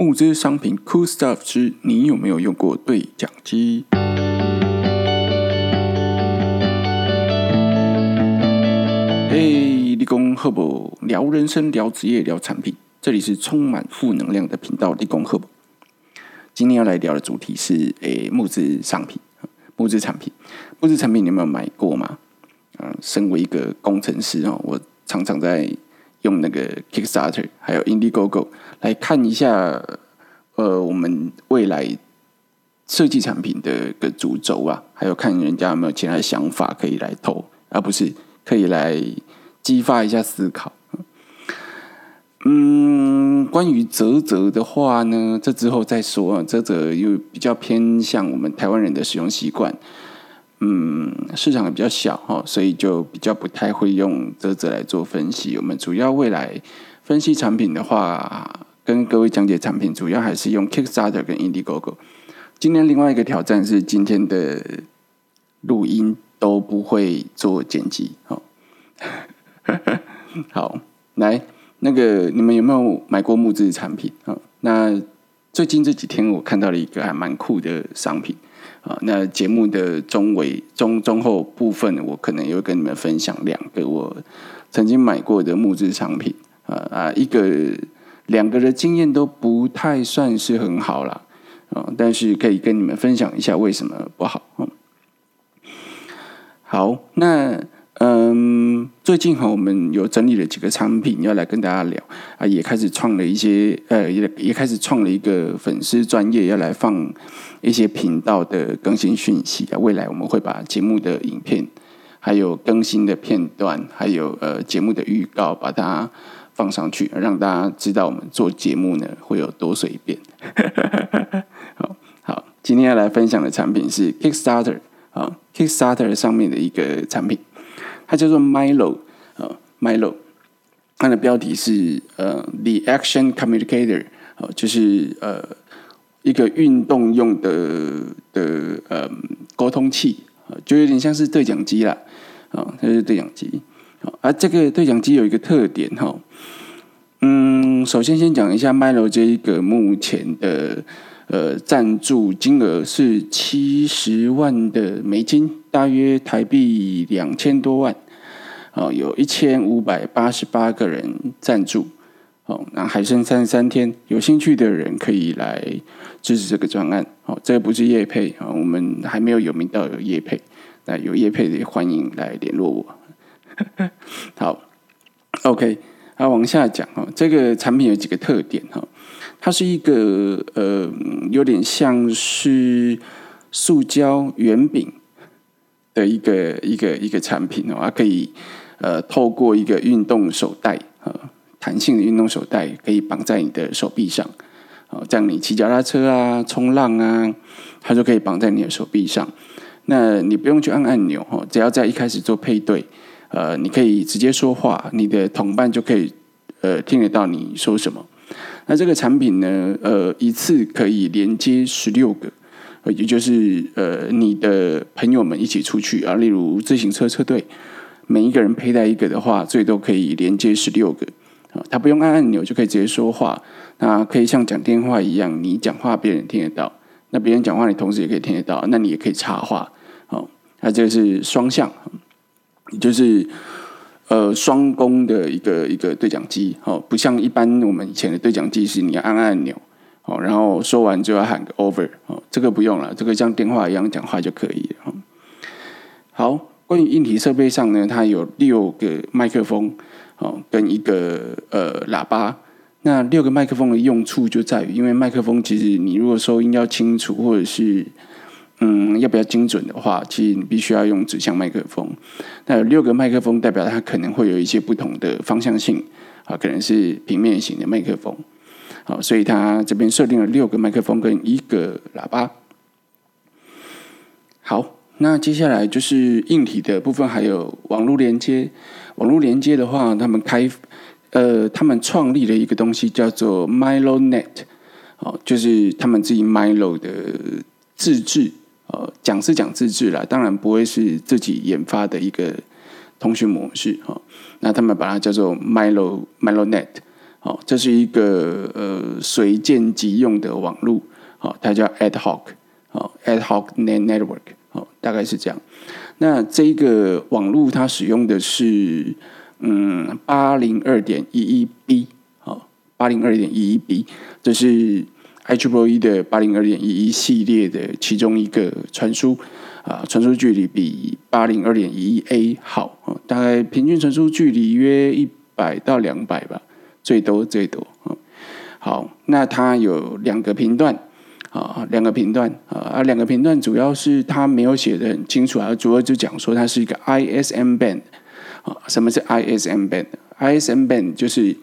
募资商品 Cool Stuff 之你有没有用过对讲机？嘿，立功赫伯聊人生、聊职业、聊产品，这里是充满负能量的频道。立功赫伯，今天要来聊的主题是诶募资商品、募资产品、募资产品，你有没有买过吗？嗯，身为一个工程师哦，我常常在用那个 Kickstarter 还有 Indiegogo 来看一下，呃，我们未来设计产品的个主轴啊，还有看人家有没有其他的想法可以来投，而不是可以来激发一下思考。嗯，关于泽泽的话呢，这之后再说。泽泽又比较偏向我们台湾人的使用习惯。嗯，市场比较小哈，所以就比较不太会用泽泽来做分析。我们主要未来分析产品的话，跟各位讲解产品，主要还是用 Kickstarter 跟 Indiegogo。今天另外一个挑战是，今天的录音都不会做剪辑。好，好，来，那个你们有没有买过木质产品啊？那最近这几天我看到了一个还蛮酷的商品。啊，那节目的中尾、中中后部分，我可能也会跟你们分享两个我曾经买过的木质商品。啊啊，一个、两个的经验都不太算是很好啦。啊，但是可以跟你们分享一下为什么不好。嗯好，那。嗯，最近哈，我们有整理了几个产品要来跟大家聊啊，也开始创了一些呃，也也开始创了一个粉丝专业要来放一些频道的更新讯息啊。未来我们会把节目的影片、还有更新的片段、还有呃节目的预告，把它放上去，让大家知道我们做节目呢会有多随便。好好，今天要来分享的产品是 Kickstarter 啊，Kickstarter 上面的一个产品。它叫做 Milo 啊，Milo，它的标题是呃，The Action Communicator 啊，就是呃一个运动用的的呃沟通器啊，就有点像是对讲机啦啊，它是对讲机啊。而这个对讲机有一个特点哈，嗯，首先先讲一下 Milo 这一个目前的呃赞助金额是七十万的美金。大约台币两千多万，哦，有一千五百八十八个人赞助，哦，那还剩三十三天，有兴趣的人可以来支持这个专案，哦，这个不是叶配啊，我们还没有有名到有叶配，那有叶配的也欢迎来联络我。好，OK，啊，往下讲哈，这个产品有几个特点哈，它是一个呃，有点像是塑胶圆饼。的一个一个一个产品哦，它可以呃透过一个运动手带啊，弹性的运动手带可以绑在你的手臂上，哦，这样你骑脚踏车啊、冲浪啊，它就可以绑在你的手臂上。那你不用去按按钮哦，只要在一开始做配对，呃，你可以直接说话，你的同伴就可以呃听得到你说什么。那这个产品呢，呃，一次可以连接十六个。也就是呃，你的朋友们一起出去啊，例如自行车车队，每一个人佩戴一个的话，最多可以连接十六个啊。他不用按按钮就可以直接说话，那可以像讲电话一样，你讲话别人听得到，那别人讲话你同时也可以听得到，那你也可以插话哦。那这个是双向，就是呃双工的一个一个对讲机哦，不像一般我们以前的对讲机是你要按按钮。哦，然后说完就要喊个 over 哦，这个不用了，这个像电话一样讲话就可以了。好，关于硬体设备上呢，它有六个麦克风哦，跟一个呃喇叭。那六个麦克风的用处就在于，因为麦克风其实你如果收音要清楚，或者是嗯要比较精准的话，其实你必须要用指向麦克风。那有六个麦克风，代表它可能会有一些不同的方向性啊，可能是平面型的麦克风。好，所以它这边设定了六个麦克风跟一个喇叭。好，那接下来就是硬体的部分，还有网络连接。网络连接的话，他们开呃，他们创立了一个东西叫做 MiloNet，哦，就是他们自己 Milo 的自制，呃，讲是讲自制啦，当然不会是自己研发的一个通讯模式哈。那他们把它叫做 Milo MiloNet。哦，这是一个呃随建即用的网络，哦，它叫 Ad Hoc，哦，Ad Hoc Net Network，哦，大概是这样。那这个网络它使用的是嗯八零二点一一 B，哦，八零二点一一 B，这是 IEEE 的八零二点一一系列的其中一个传输。啊，传输距离比八零二点一 A 好啊，大概平均传输距离约一百到两百吧，最多最多啊。好，那它有两个频段啊，两个频段啊，两个频段主要是它没有写的很清楚啊，主要就讲说它是一个 ISM band 啊。什么是 ISM band？ISM band 就是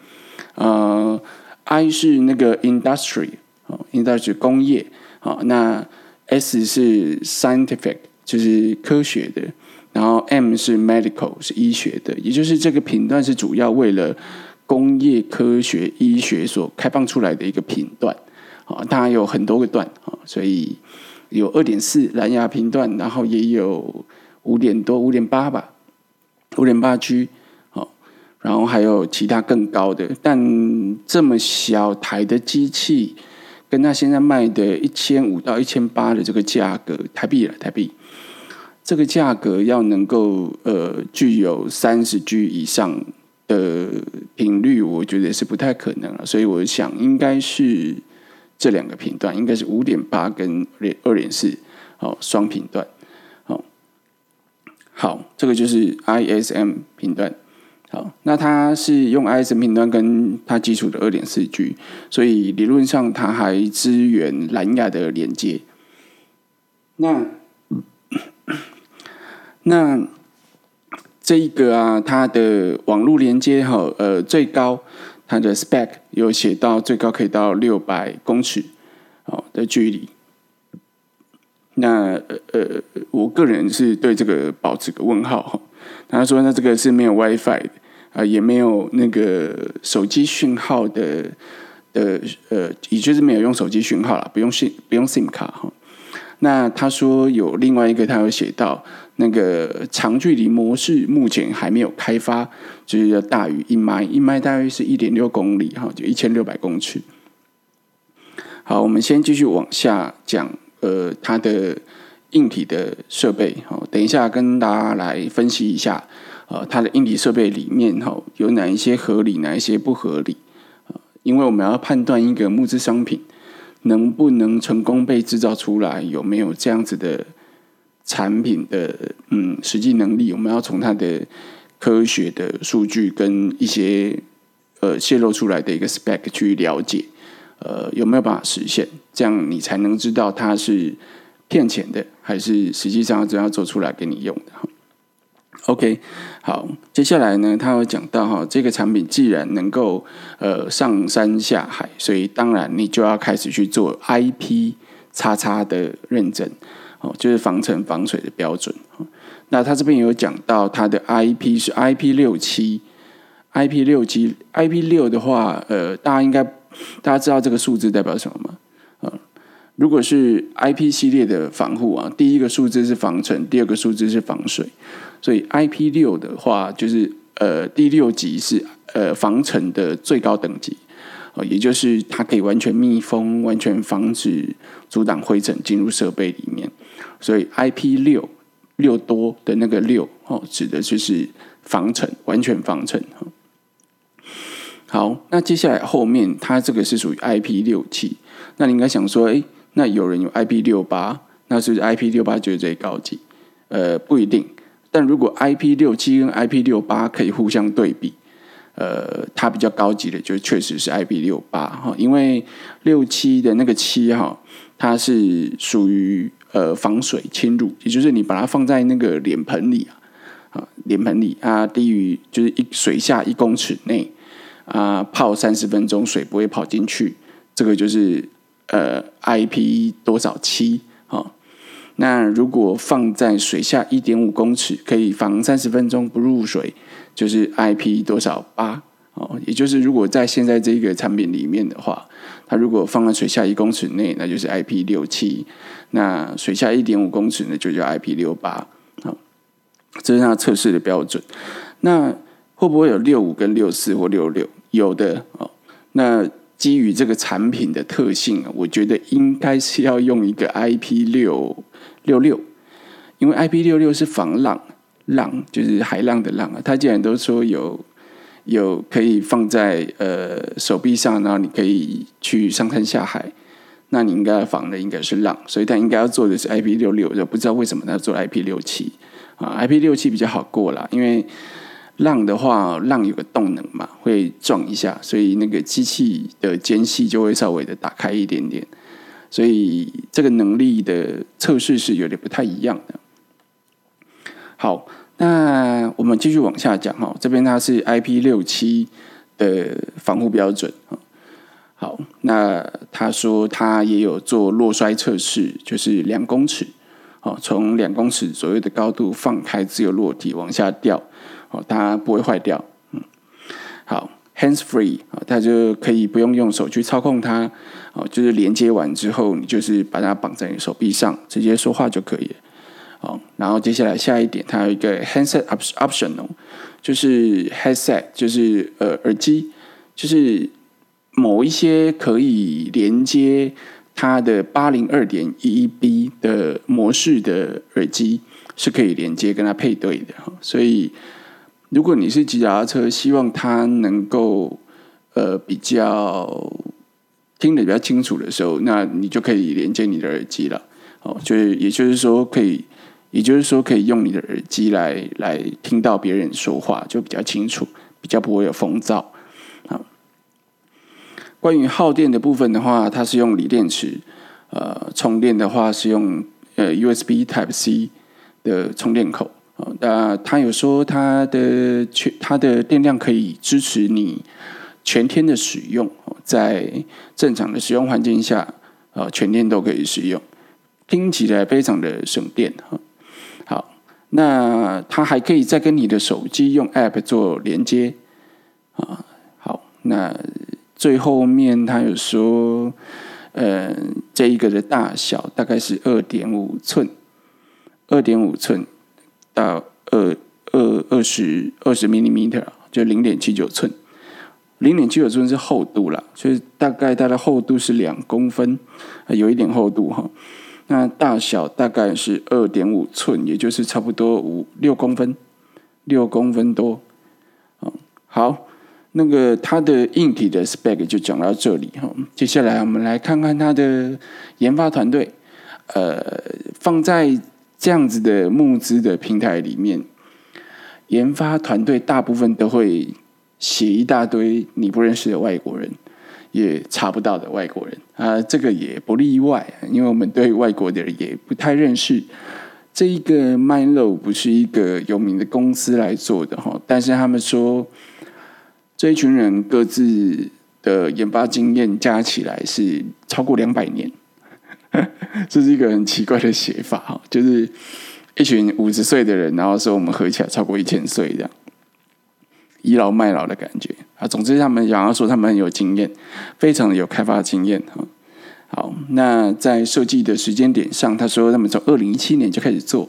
呃，I 是那个 industry 啊，industry 工业啊，那 S 是 scientific。就是科学的，然后 M 是 medical 是医学的，也就是这个频段是主要为了工业科学医学所开放出来的一个频段啊，它有很多个段啊，所以有二点四蓝牙频段，然后也有五点多五点八吧，五点八 G 好，然后还有其他更高的，但这么小台的机器，跟他现在卖的一千五到一千八的这个价格台币了台币。这个价格要能够呃具有三十 G 以上的频率，我觉得也是不太可能了。所以我想应该是这两个频段，应该是五点八跟二点四哦双频段。好，好，这个就是 ISM 频段。好，那它是用 ISM 频段跟它基础的二点四 G，所以理论上它还支援蓝牙的连接。那 那这一个啊，它的网络连接哈，呃，最高它的 spec 有写到最高可以到六百公尺哦的距离。那呃，我个人是对这个保持个问号哈。他说那这个是没有 WiFi 啊，也没有那个手机讯号的的呃，也就是没有用手机讯号了，不用 SIM 不用 SIM 卡哈。那他说有另外一个，他有写到。那个长距离模式目前还没有开发，就是要大于一迈，一迈大约是一点六公里，哈，就一千六百公尺。好，我们先继续往下讲，呃，它的硬体的设备，好，等一下跟大家来分析一下，呃，它的硬体设备里面，哈，有哪一些合理，哪一些不合理，因为我们要判断一个木质商品能不能成功被制造出来，有没有这样子的。产品的嗯实际能力，我们要从它的科学的数据跟一些呃泄露出来的一个 spec 去了解，呃有没有办法实现？这样你才能知道它是骗钱的，还是实际上真要做出来给你用的。OK，好，接下来呢，他有讲到哈，这个产品既然能够呃上山下海，所以当然你就要开始去做 IP 叉叉的认证。哦，就是防尘防水的标准。那他这边有讲到，它的 IP 是 IP 六七，IP 六七，IP 六的话，呃，大家应该大家知道这个数字代表什么吗？呃，如果是 IP 系列的防护啊，第一个数字是防尘，第二个数字是防水，所以 IP 六的话，就是呃第六级是呃防尘的最高等级。哦，也就是它可以完全密封，完全防止阻挡灰尘进入设备里面。所以 IP 六六多的那个六哦，指的就是防尘，完全防尘。好，那接下来后面它这个是属于 IP 六七。那你应该想说，哎，那有人有 IP 六八，那是不是 IP 六八就是最高级？呃，不一定。但如果 IP 六七跟 IP 六八可以互相对比。呃，它比较高级的，就确实是 IP 六八哈，因为六七的那个七哈，它是属于呃防水侵入，也就是你把它放在那个脸盆里啊，啊脸盆里啊，低于就是一水下一公尺内啊，泡三十分钟水不会跑进去，这个就是呃 IP 多少七哈。那如果放在水下一点五公尺，可以防三十分钟不入水。就是 IP 多少八哦，也就是如果在现在这个产品里面的话，它如果放在水下一公尺内，那就是 IP 六七；那水下一点五公尺呢，就叫 IP 六八。好，这是它测试的标准。那会不会有六五跟六四或六六？有的哦。那基于这个产品的特性啊，我觉得应该是要用一个 IP 六六六，因为 IP 六六是防浪，浪就是海浪的浪啊。他既然都说有有可以放在呃手臂上，然后你可以去上山下海，那你应该防的应该是浪，所以他应该要做的是 IP 六六，就不知道为什么他要做 IP 六七啊？IP 六七比较好过啦，因为。浪的话，浪有个动能嘛，会撞一下，所以那个机器的间隙就会稍微的打开一点点，所以这个能力的测试是有点不太一样的。好，那我们继续往下讲哈，这边它是 IP 六七的防护标准好，那他说他也有做落摔测试，就是两公尺，哦，从两公尺左右的高度放开自由落体往下掉。哦，它不会坏掉。嗯，好，hands free 啊，它就可以不用用手去操控它。哦，就是连接完之后，你就是把它绑在你手臂上，直接说话就可以了。哦，然后接下来下一点，它有一个 handset optional，就是 headset，就是呃耳机，就是某一些可以连接它的八零二点一一 B 的模式的耳机是可以连接跟它配对的。所以。如果你是骑脚踏车，希望它能够呃比较听得比较清楚的时候，那你就可以连接你的耳机了。哦，就是也就是说可以，也就是说可以用你的耳机来来听到别人说话，就比较清楚，比较不会有风噪。啊，关于耗电的部分的话，它是用锂电池，呃，充电的话是用呃 USB Type C 的充电口。哦，那他有说他的全他的电量可以支持你全天的使用，在正常的使用环境下，呃，全天都可以使用，听起来非常的省电哈。那它还可以再跟你的手机用 App 做连接啊。好，那最后面他有说，呃，这一个的大小大概是二点五寸，二点五寸。到二二二十二十 millimeter 就零点七九寸，零点七九寸是厚度了，所以大概它的厚度是两公分，有一点厚度哈。那大小大概是二点五寸，也就是差不多五六公分，六公分多。好，那个它的硬体的 spec 就讲到这里哈。接下来我们来看看它的研发团队，呃，放在。这样子的募资的平台里面，研发团队大部分都会写一大堆你不认识的外国人，也查不到的外国人啊，这个也不例外，因为我们对外国的人也不太认识。这一个 Milo 不是一个有名的公司来做的哈，但是他们说这一群人各自的研发经验加起来是超过两百年。这是一个很奇怪的写法哈，就是一群五十岁的人，然后说我们合起来超过一千岁这样，倚老卖老的感觉啊。总之，他们想要说他们很有经验，非常有开发经验哈。好，那在设计的时间点上，他说他们从二零一七年就开始做，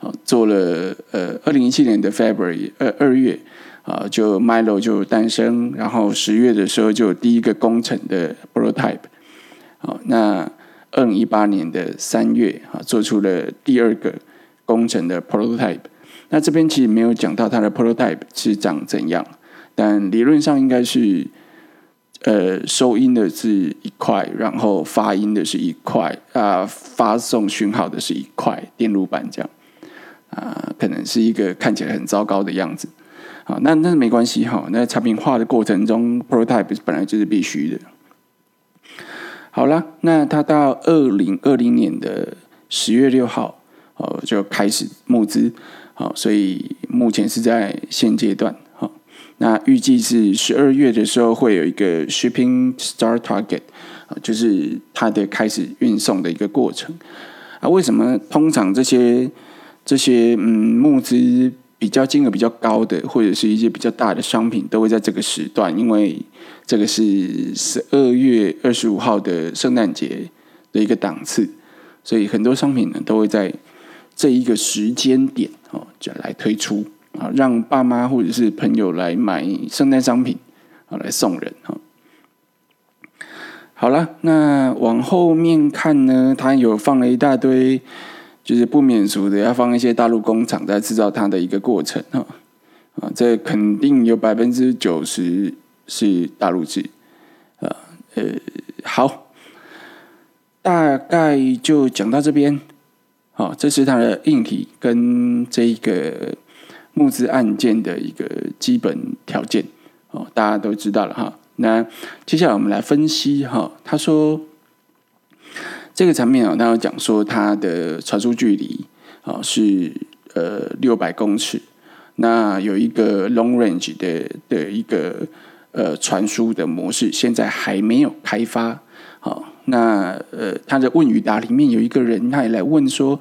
啊，做了呃二零一七年的 February 二二月啊，就 Milo 就诞生，然后十月的时候就有第一个工程的 prototype，好那。二零一八年的三月啊，做出了第二个工程的 prototype。那这边其实没有讲到它的 prototype 是长怎样，但理论上应该是，呃，收音的是一块，然后发音的是一块，啊，发送讯号的是一块电路板这样，啊，可能是一个看起来很糟糕的样子。好，那那没关系哈，那产品化的过程中 prototype 本来就是必须的。好了，那他到二零二零年的十月六号，哦，就开始募资，好，所以目前是在现阶段，好，那预计是十二月的时候会有一个 shipping start target，啊，就是它的开始运送的一个过程。啊，为什么通常这些这些嗯募资？比较金额比较高的，或者是一些比较大的商品，都会在这个时段，因为这个是十二月二十五号的圣诞节的一个档次，所以很多商品呢都会在这一个时间点哦，就来推出啊，让爸妈或者是朋友来买圣诞商品啊，来送人哈。好了，那往后面看呢，它有放了一大堆，就是不免俗的，要放一些大陆工厂在制造它的一个过程哈啊，这肯定有百分之九十是大陆制啊，呃，好，大概就讲到这边。哦，这是它的硬体跟这一个募资案件的一个基本条件哦，大家都知道了哈。那接下来我们来分析哈。他说这个产品啊，他有讲说它的传输距离啊是呃六百公尺，那有一个 long range 的的一个呃传输的模式，现在还没有开发。那呃他的问与答里面有一个人，他也来问说，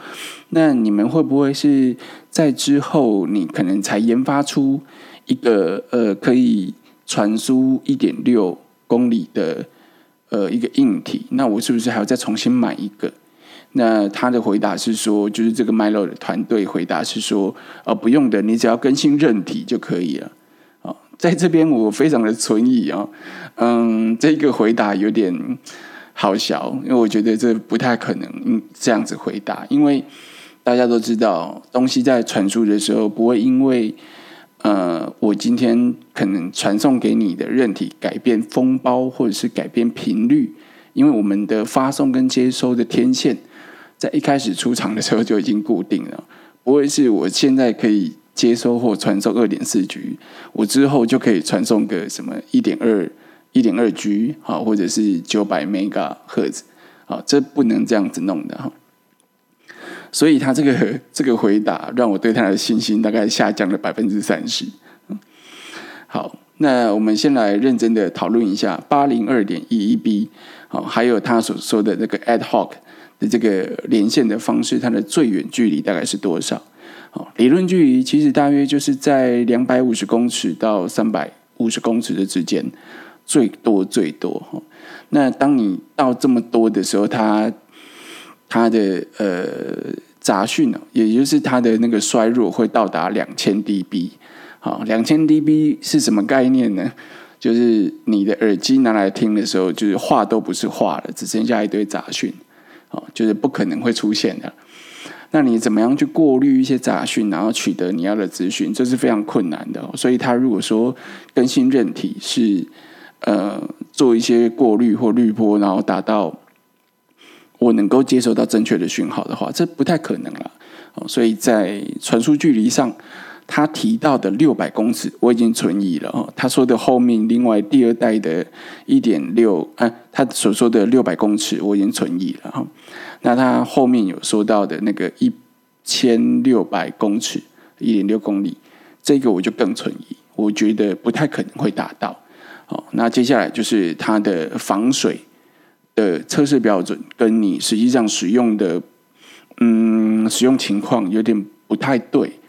那你们会不会是在之后你可能才研发出一个呃可以。传输一点六公里的呃一个硬体，那我是不是还要再重新买一个？那他的回答是说，就是这个 Milo 的团队回答是说，呃，不用的，你只要更新韧体就可以了。在这边我非常的存疑啊，嗯，这个回答有点好小，因为我觉得这不太可能这样子回答，因为大家都知道，东西在传输的时候不会因为。呃，我今天可能传送给你的韧体改变封包，或者是改变频率，因为我们的发送跟接收的天线在一开始出厂的时候就已经固定了，不会是我现在可以接收或传送二点四 G，我之后就可以传送个什么一点二、一点二 G 好，或者是九百 mega 赫兹好，这不能这样子弄的哈。所以他这个 这个回答让我对他的信心大概下降了百分之三十。好，那我们先来认真的讨论一下八零二点一一 B，好，还有他所说的这个 ad hoc 的这个连线的方式，它的最远距离大概是多少？好，理论距离其实大约就是在两百五十公尺到三百五十公尺的之间，最多最多哈。那当你到这么多的时候，它它的呃杂讯呢，也就是它的那个衰弱会到达两千 dB。好，两千 dB 是什么概念呢？就是你的耳机拿来听的时候，就是话都不是话了，只剩下一堆杂讯。哦，就是不可能会出现的。那你怎么样去过滤一些杂讯，然后取得你要的资讯？这是非常困难的。所以，他如果说更新韧体是呃做一些过滤或滤波，然后达到。我能够接收到正确的讯号的话，这不太可能了。所以在传输距离上，他提到的六百公尺，我已经存疑了。哦，他说的后面另外第二代的一点六，啊，他所说的六百公尺，我已经存疑了。哈，那他后面有说到的那个一千六百公尺，一点六公里，这个我就更存疑，我觉得不太可能会达到。好，那接下来就是它的防水。的测试标准跟你实际上使用的，嗯，使用情况有点不太对，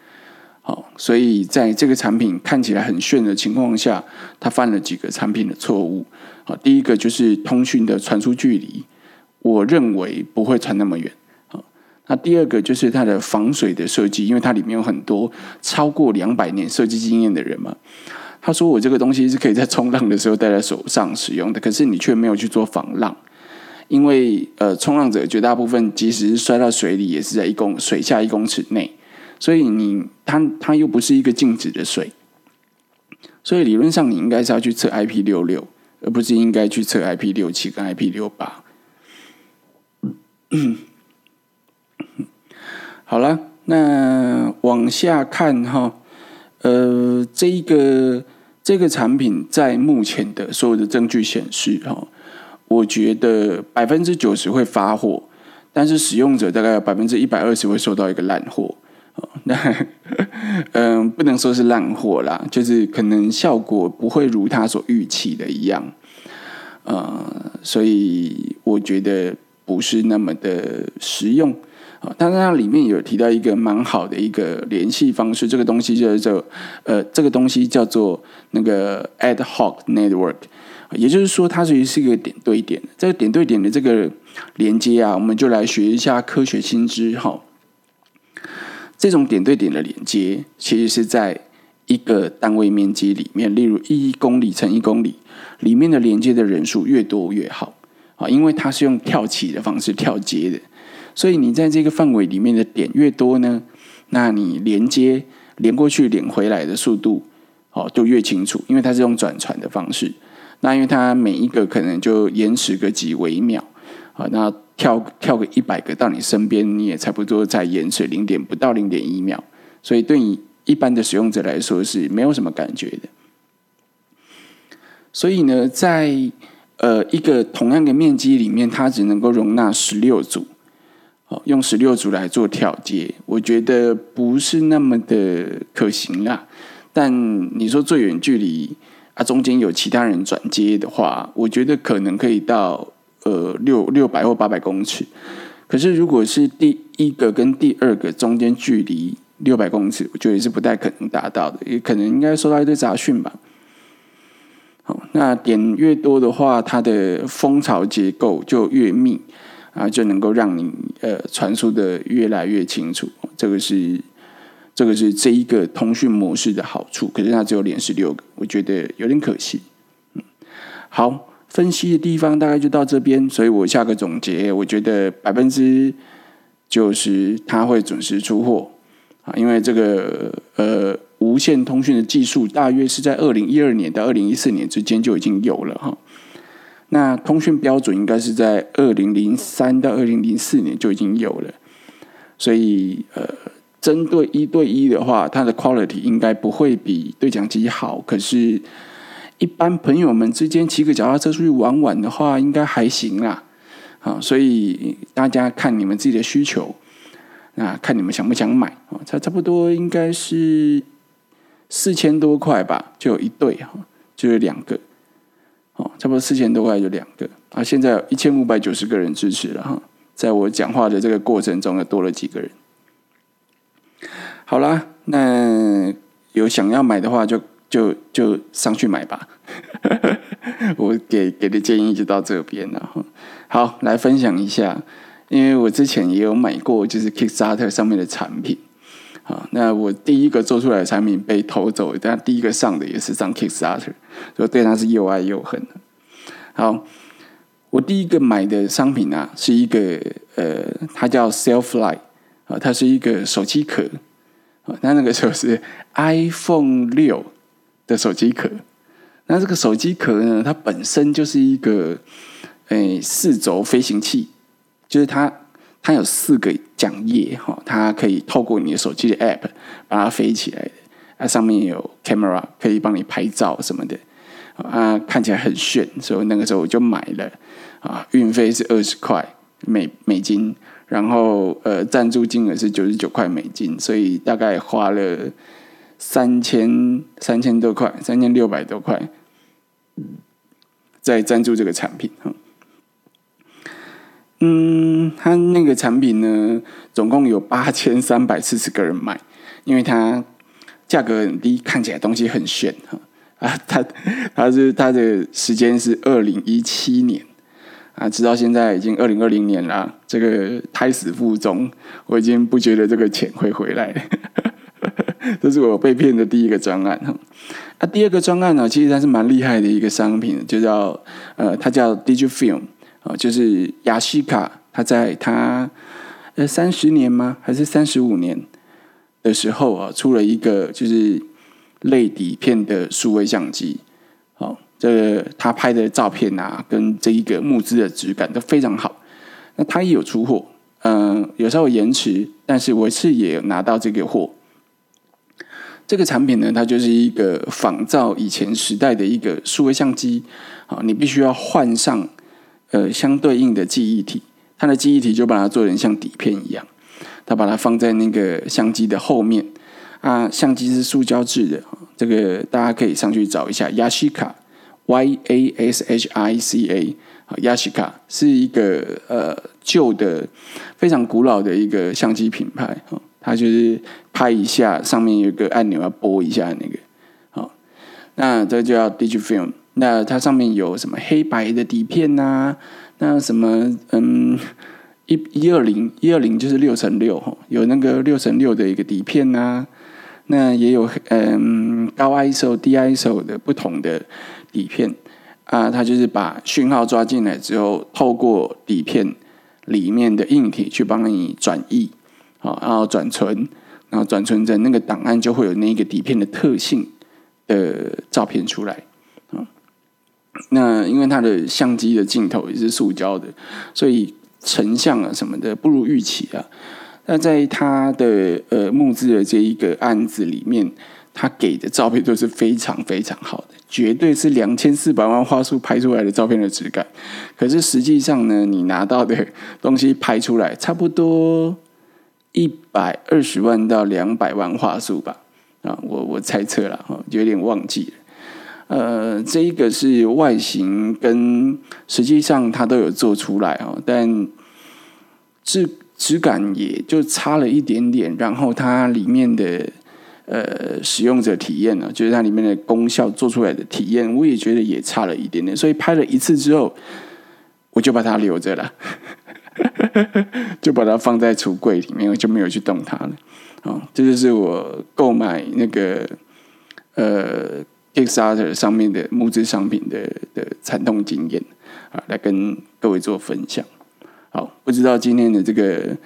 好，所以在这个产品看起来很炫的情况下，他犯了几个产品的错误。好，第一个就是通讯的传输距离，我认为不会传那么远。好，那第二个就是它的防水的设计，因为它里面有很多超过两百年设计经验的人嘛。他说我这个东西是可以在冲浪的时候戴在手上使用的，可是你却没有去做防浪。因为呃，冲浪者绝大部分即使是摔到水里，也是在一公水下一公尺内，所以你它它又不是一个静止的水，所以理论上你应该是要去测 IP 六六，而不是应该去测 IP 六七跟 IP 六八。好了，那往下看哈，呃，这一个这个产品在目前的所有的证据显示哈。我觉得百分之九十会发货，但是使用者大概有百分之一百二十会收到一个烂货。哦 那嗯，不能说是烂货啦，就是可能效果不会如他所预期的一样。呃，所以我觉得不是那么的实用啊。但是它里面有提到一个蛮好的一个联系方式，这个东西叫做呃，这个东西叫做那个 ad hoc network。也就是说，它其实是一个点对点。这个点对点的这个连接啊，我们就来学一下科学新知哈。这种点对点的连接，其实是在一个单位面积里面，例如一公里乘一公里里面的连接的人数越多越好。啊，因为它是用跳起的方式跳接的，所以你在这个范围里面的点越多呢，那你连接连过去连回来的速度哦就越清楚，因为它是用转传的方式。那因为它每一个可能就延迟个几微秒啊，那跳跳个一百个到你身边，你也差不多在延迟零点不到零点一秒，所以对你一般的使用者来说是没有什么感觉的。所以呢，在呃一个同样的面积里面，它只能够容纳十六组，哦，用十六组来做跳接，我觉得不是那么的可行啦。但你说最远距离啊，中间有其他人转接的话，我觉得可能可以到呃六六百或八百公尺。可是如果是第一个跟第二个中间距离六百公尺，我觉得也是不太可能达到的，也可能应该收到一堆杂讯吧。好那点越多的话，它的蜂巢结构就越密啊，就能够让你呃传输的越来越清楚。这个是这个是这一个通讯模式的好处。可是它只有连十六个，我觉得有点可惜。嗯，好，分析的地方大概就到这边，所以我下个总结，我觉得百分之九十它会准时出货啊，因为这个呃。无线通讯的技术大约是在二零一二年到二零一四年之间就已经有了哈。那通讯标准应该是在二零零三到二零零四年就已经有了。所以呃，针对一对一的话，它的 quality 应该不会比对讲机好。可是，一般朋友们之间骑个脚踏车出去玩玩的话，应该还行啦。啊，所以大家看你们自己的需求，那看你们想不想买啊？差差不多应该是。四千多块吧，就有一对哈，就有两个，哦，差不多四千多块就两个啊。现在一千五百九十个人支持了哈，在我讲话的这个过程中，又多了几个人。好啦，那有想要买的话，就就就上去买吧。我给给的建议就到这边了哈。好，来分享一下，因为我之前也有买过，就是 Kickstarter 上面的产品。啊，那我第一个做出来的产品被偷走，但第一个上的也是上 Kickstarter，所以对他是又爱又恨。好，我第一个买的商品啊，是一个呃，它叫 Selflight 啊，它是一个手机壳啊，它那个时候是 iPhone 六的手机壳。那这个手机壳呢，它本身就是一个诶四轴飞行器，就是它。它有四个桨叶哈，它可以透过你的手机的 App 把它飞起来的。它上面有 camera 可以帮你拍照什么的啊，看起来很炫，所以那个时候我就买了啊。运费是二十块美美金，然后呃赞助金额是九十九块美金，所以大概花了三千三千多块，三千六百多块在赞助这个产品哈。它那个产品呢，总共有八千三百四十个人买，因为它价格很低，看起来东西很炫哈啊！它它是它的时间是二零一七年啊，直到现在已经二零二零年了，这个胎死腹中，我已经不觉得这个钱会回来了。这是我被骗的第一个专案哈。啊，第二个专案呢，其实它是蛮厉害的一个商品，就叫呃，它叫 Digifilm。啊，就是雅西卡，他在他呃三十年吗？还是三十五年的时候啊，出了一个就是类底片的数位相机。好，这个他拍的照片啊，跟这一个木质的质感都非常好。那他也有出货，嗯，有时候延迟，但是我是也拿到这个货。这个产品呢，它就是一个仿照以前时代的一个数位相机。好，你必须要换上。呃，相对应的记忆体，它的记忆体就把它做成像底片一样，它把它放在那个相机的后面啊。相机是塑胶制的，这个大家可以上去找一下。Yashica，Y A S H I C A，啊，Yashica 是一个呃旧的、非常古老的一个相机品牌啊。它就是拍一下，上面有一个按钮要拨一下那个，好，那这就叫 digital film。那它上面有什么黑白的底片呐？那什么嗯，一一二零一二零就是六乘六哈，有那个六乘六的一个底片呐。那也有嗯高 ISO、低 ISO 的不同的底片啊，它就是把讯号抓进来之后，透过底片里面的硬体去帮你转译，好，然后转存，然后转存成那个档案就会有那个底片的特性的照片出来。那因为它的相机的镜头也是塑胶的，所以成像啊什么的不如预期啊。那在他的呃募资的这一个案子里面，他给的照片都是非常非常好的，绝对是两千四百万画素拍出来的照片的质感。可是实际上呢，你拿到的东西拍出来差不多一百二十万到两百万画素吧？啊，我我猜测了哈，有点忘记了。呃，这一个是外形跟实际上它都有做出来哦，但质质感也就差了一点点。然后它里面的呃使用者体验呢，就是它里面的功效做出来的体验，我也觉得也差了一点点。所以拍了一次之后，我就把它留着了，就把它放在橱柜里面，我就没有去动它了。哦，这就是我购买那个呃。Kickstarter 上面的募资商品的的惨痛经验啊，来跟各位做分享。好，不知道今天的这个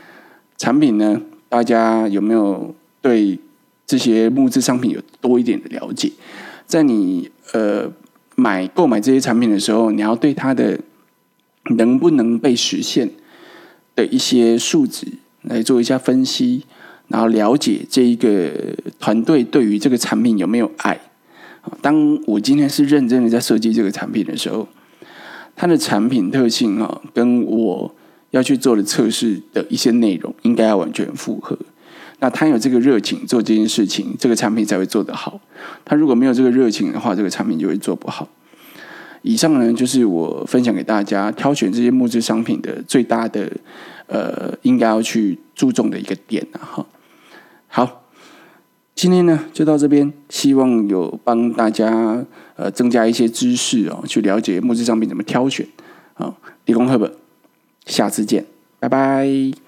产品呢，大家有没有对这些募资商品有多一点的了解？在你呃买购买这些产品的时候，你要对它的能不能被实现的一些数值来做一下分析，然后了解这一个团队对于这个产品有没有爱。当我今天是认真的在设计这个产品的时候，它的产品特性啊，跟我要去做的测试的一些内容，应该要完全符合。那他有这个热情做这件事情，这个产品才会做得好。他如果没有这个热情的话，这个产品就会做不好。以上呢，就是我分享给大家挑选这些木质商品的最大的呃，应该要去注重的一个点啊。哈，好。今天呢，就到这边，希望有帮大家呃增加一些知识哦，去了解木质商品怎么挑选。好，理工课本，下次见，拜拜。